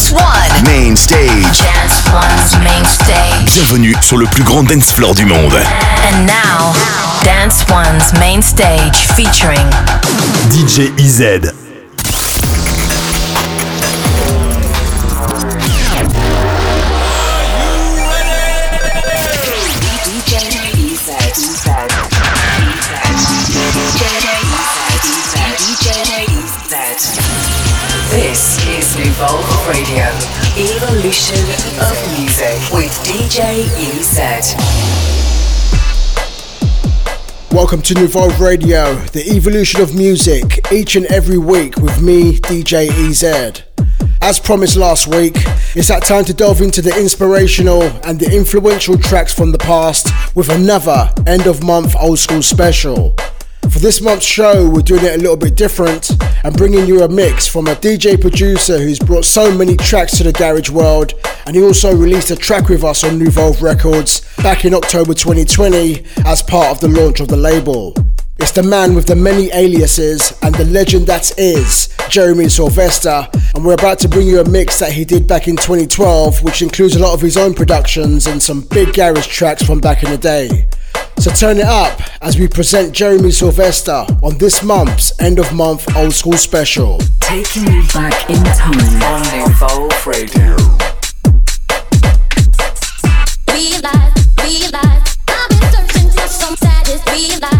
Dance One. Main stage. Dance One's main stage. Bienvenue sur le plus grand dance floor du monde. And now, Dance One's main stage featuring DJ EZ. Evolve Radio, Evolution of Music with DJ EZ. Welcome to Evolve Radio, the evolution of music, each and every week with me, DJ EZ. As promised last week, it's that time to delve into the inspirational and the influential tracks from the past with another end of month old school special. For this month's show, we're doing it a little bit different and bringing you a mix from a DJ producer who's brought so many tracks to the garage world, and he also released a track with us on Nuvolve Records back in October 2020 as part of the launch of the label. It's the man with the many aliases and the legend that is Jeremy Sylvester, and we're about to bring you a mix that he did back in 2012, which includes a lot of his own productions and some big garage tracks from back in the day. So turn it up as we present Jeremy Sylvester on this month's end of month old school special. Taking you back in time on Evolve Radio. We live, we live. I've been searching for some status.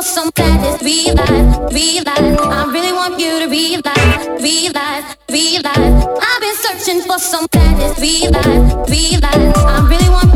for some status. Realize, realize, I really want you to realize, realize, realize, I've been searching for some status. Realize, realize, I really want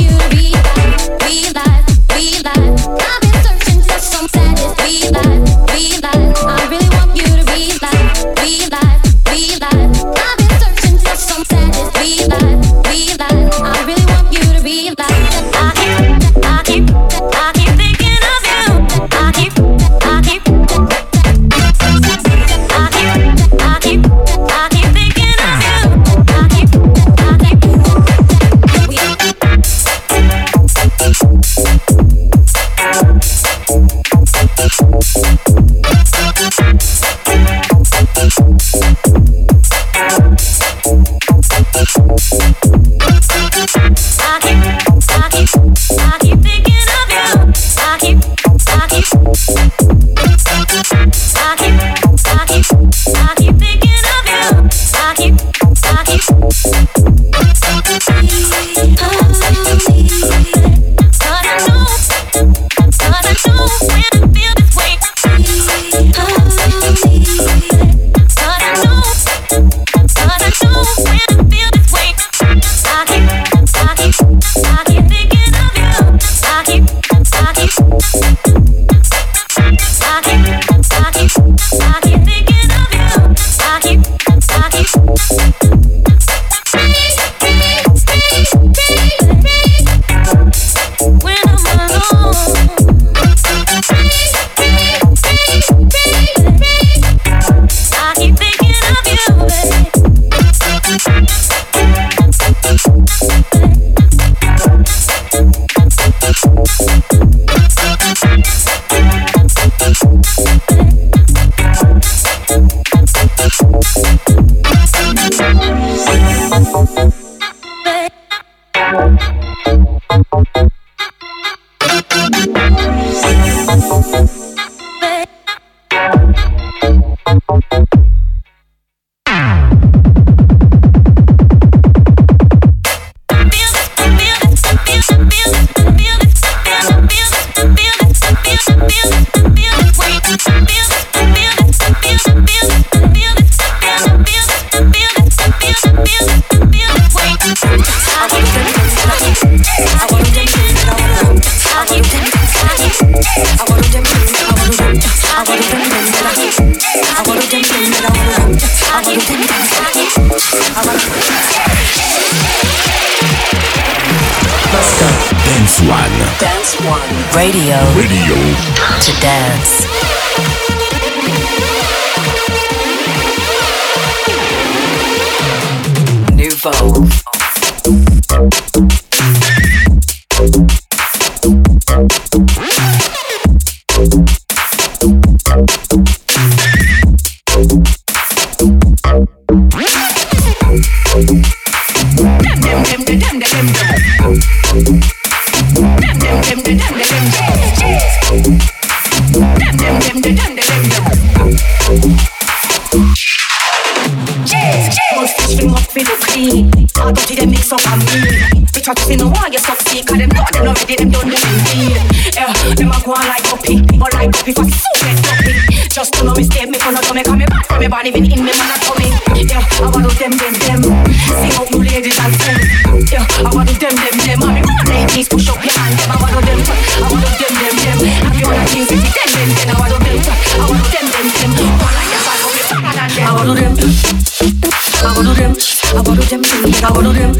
Just to know me me for no dummy Cause me from me body been in me man a coming. Yeah, I want to them, them, them See how you ladies are, friends Yeah, I want to them, them, them And me want ladies push up your hand I want to them, I want to them, them, them Have you wanna things with you them, them, them I want to them, I want to them, them, them One like a bad for me fatter than them I want to them I want to them I want to them, I want to them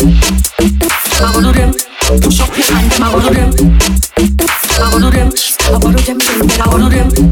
I want to them Push up your hand, I want to them all of them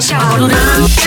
shout out now.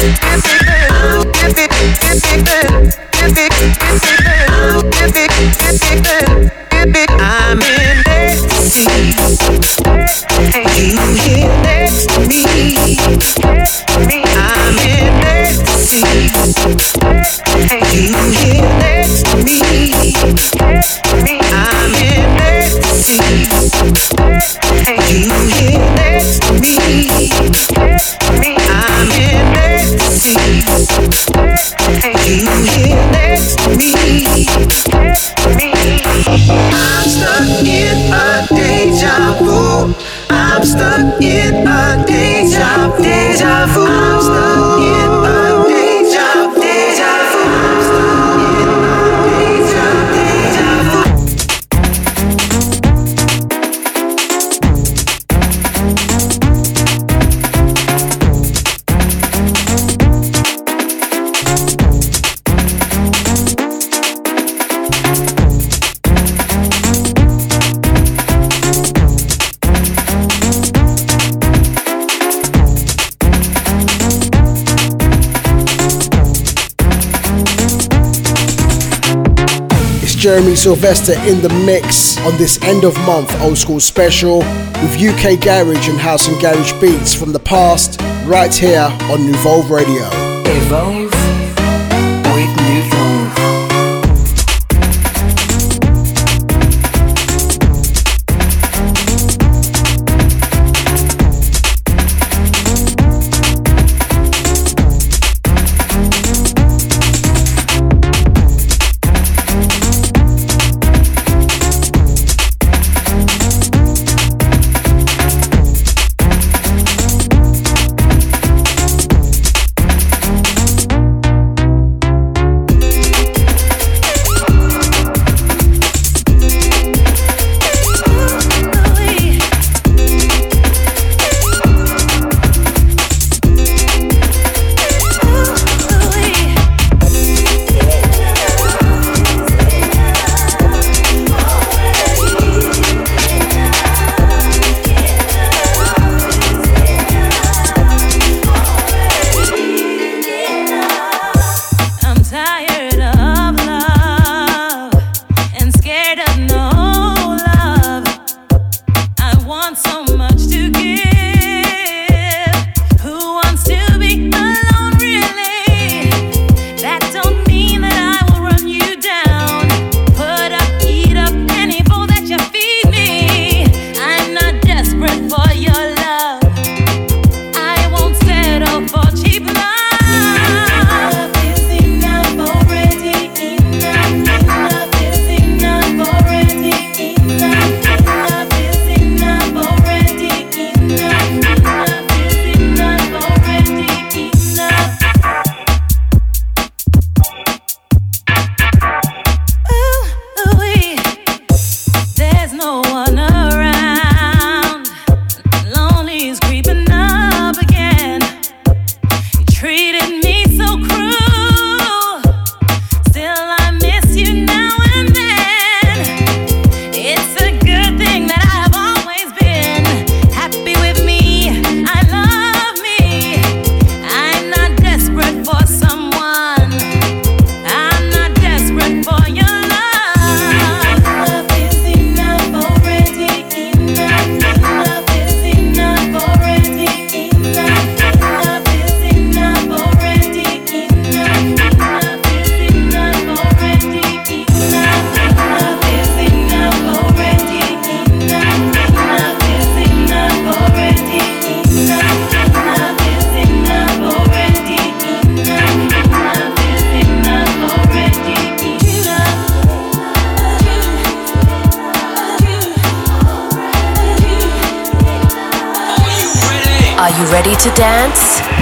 Music Sylvester in the mix on this end of month old school special with UK garage and house and garage beats from the past right here on Nouveau Radio. Evolve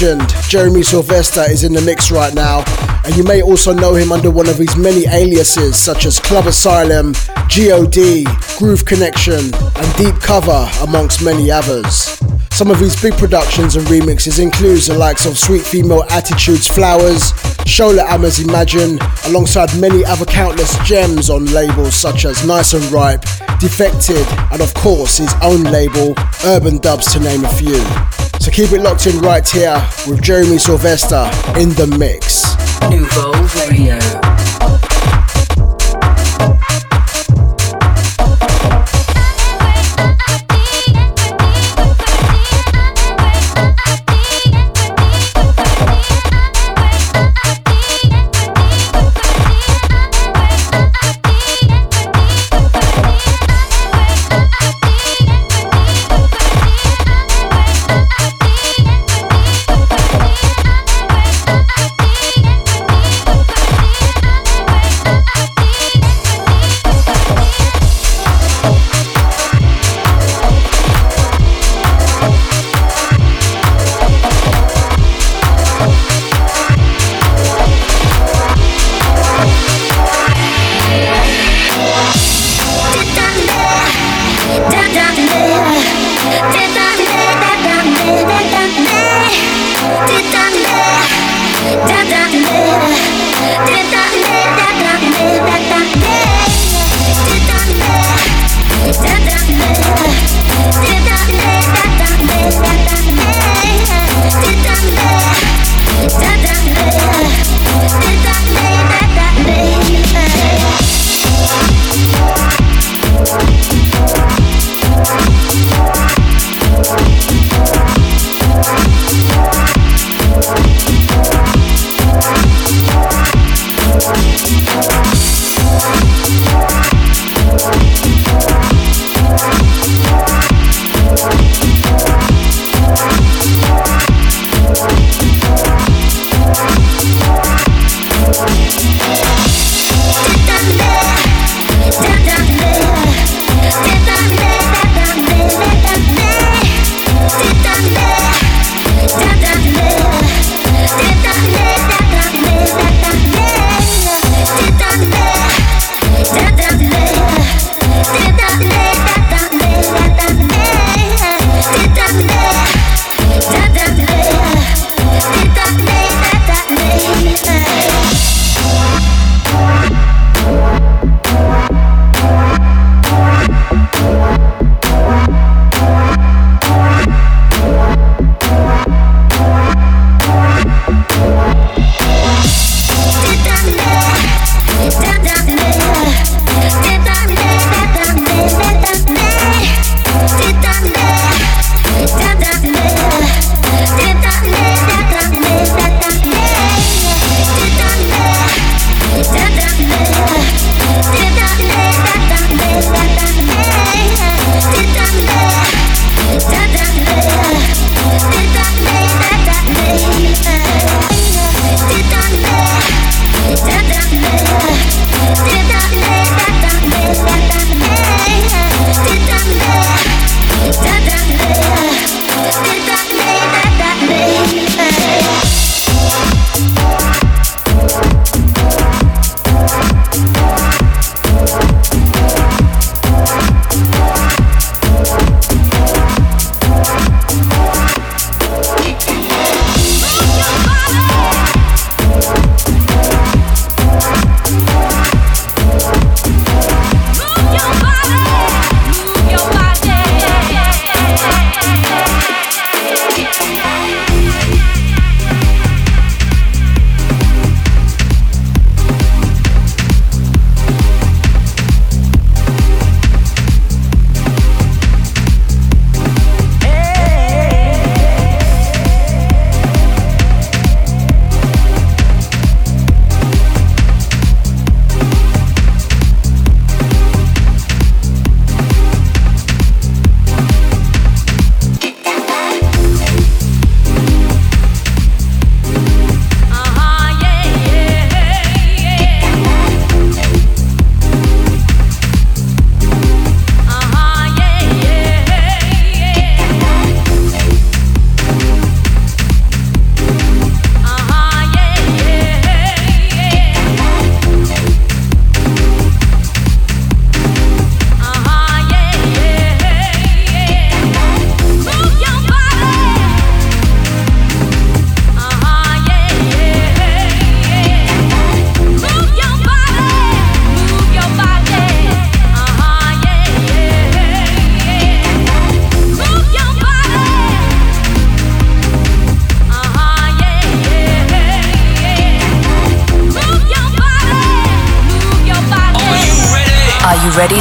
Legend Jeremy Sylvester is in the mix right now, and you may also know him under one of his many aliases such as Club Asylum, GOD, Groove Connection, and Deep Cover, amongst many others. Some of his big productions and remixes include the likes of Sweet Female Attitudes Flowers, Shola Ama's Imagine, alongside many other countless gems on labels such as Nice and Ripe, Defected, and of course his own label, Urban Dubs to name a few. So keep it locked in right here with Jeremy Sylvester in the mix. Nouveau Radio.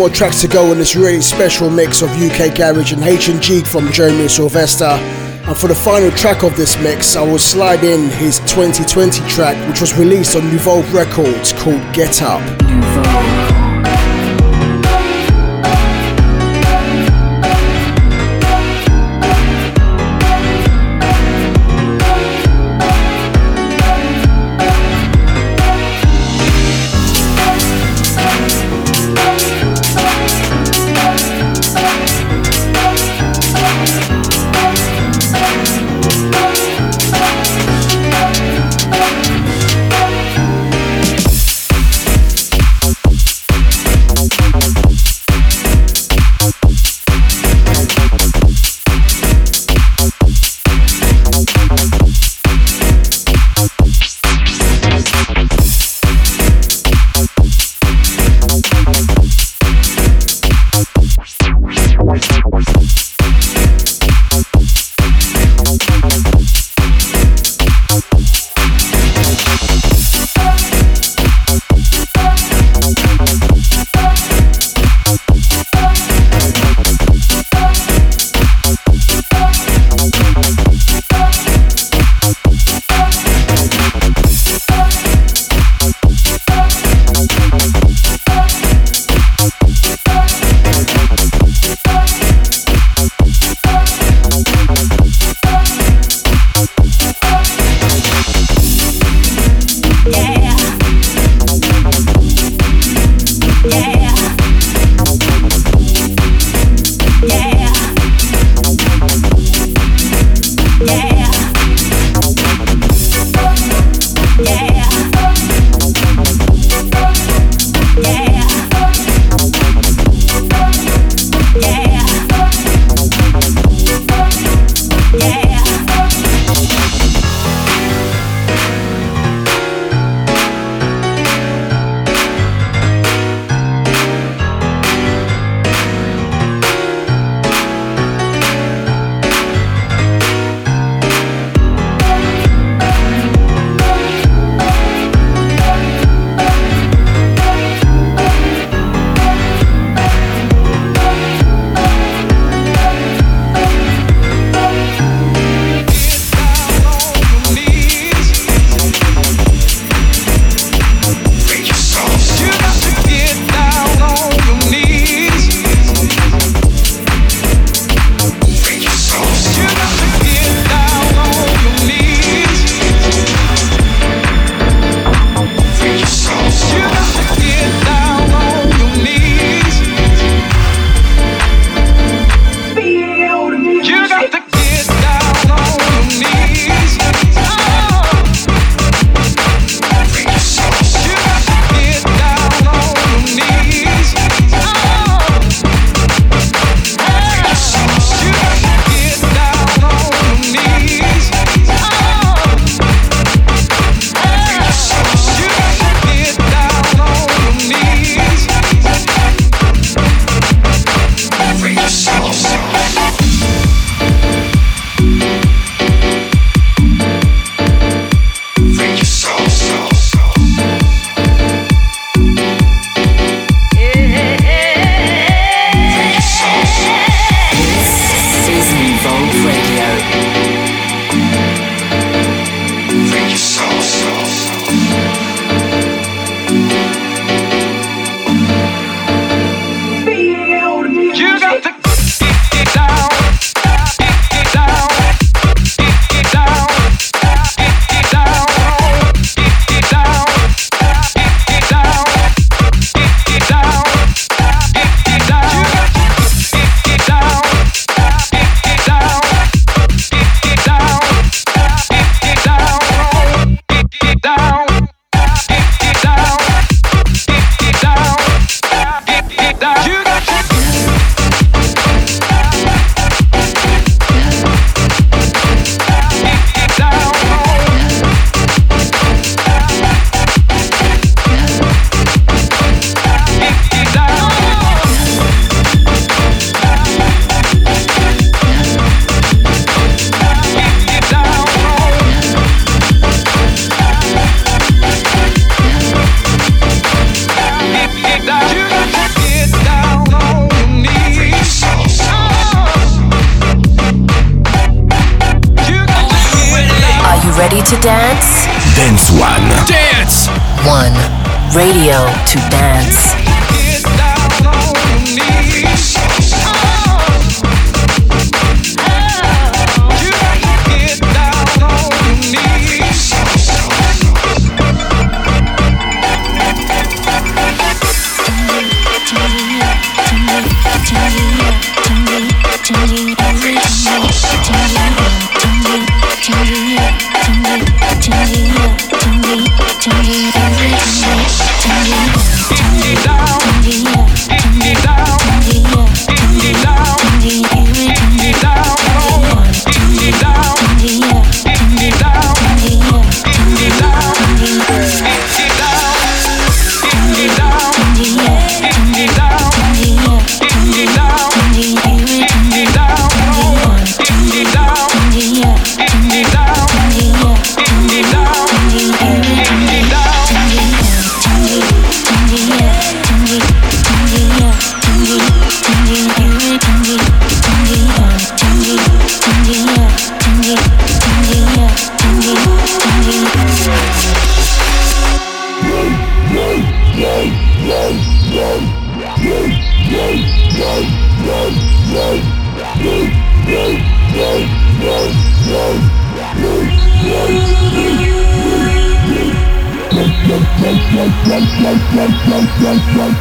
More tracks to go on this really special mix of UK Garage and H&G from Jeremy Sylvester. And for the final track of this mix, I will slide in his 2020 track, which was released on Revolve Records called Get Up. To dance. Down.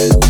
Yeah.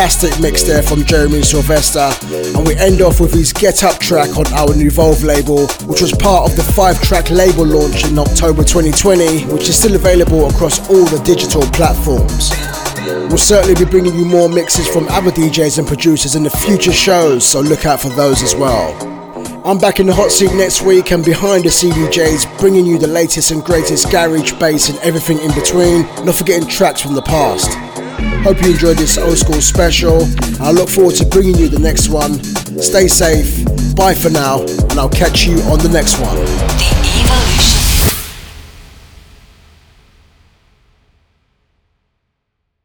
Fantastic mix there from Jeremy Sylvester. And we end off with his Get Up track on our Nuvolve label, which was part of the five track label launch in October 2020, which is still available across all the digital platforms. We'll certainly be bringing you more mixes from other DJs and producers in the future shows, so look out for those as well. I'm back in the hot seat next week and behind the CDJs, bringing you the latest and greatest garage, bass, and everything in between, not forgetting tracks from the past. Hope you enjoyed this old school special. I look forward to bringing you the next one. Stay safe, bye for now, and I'll catch you on the next one.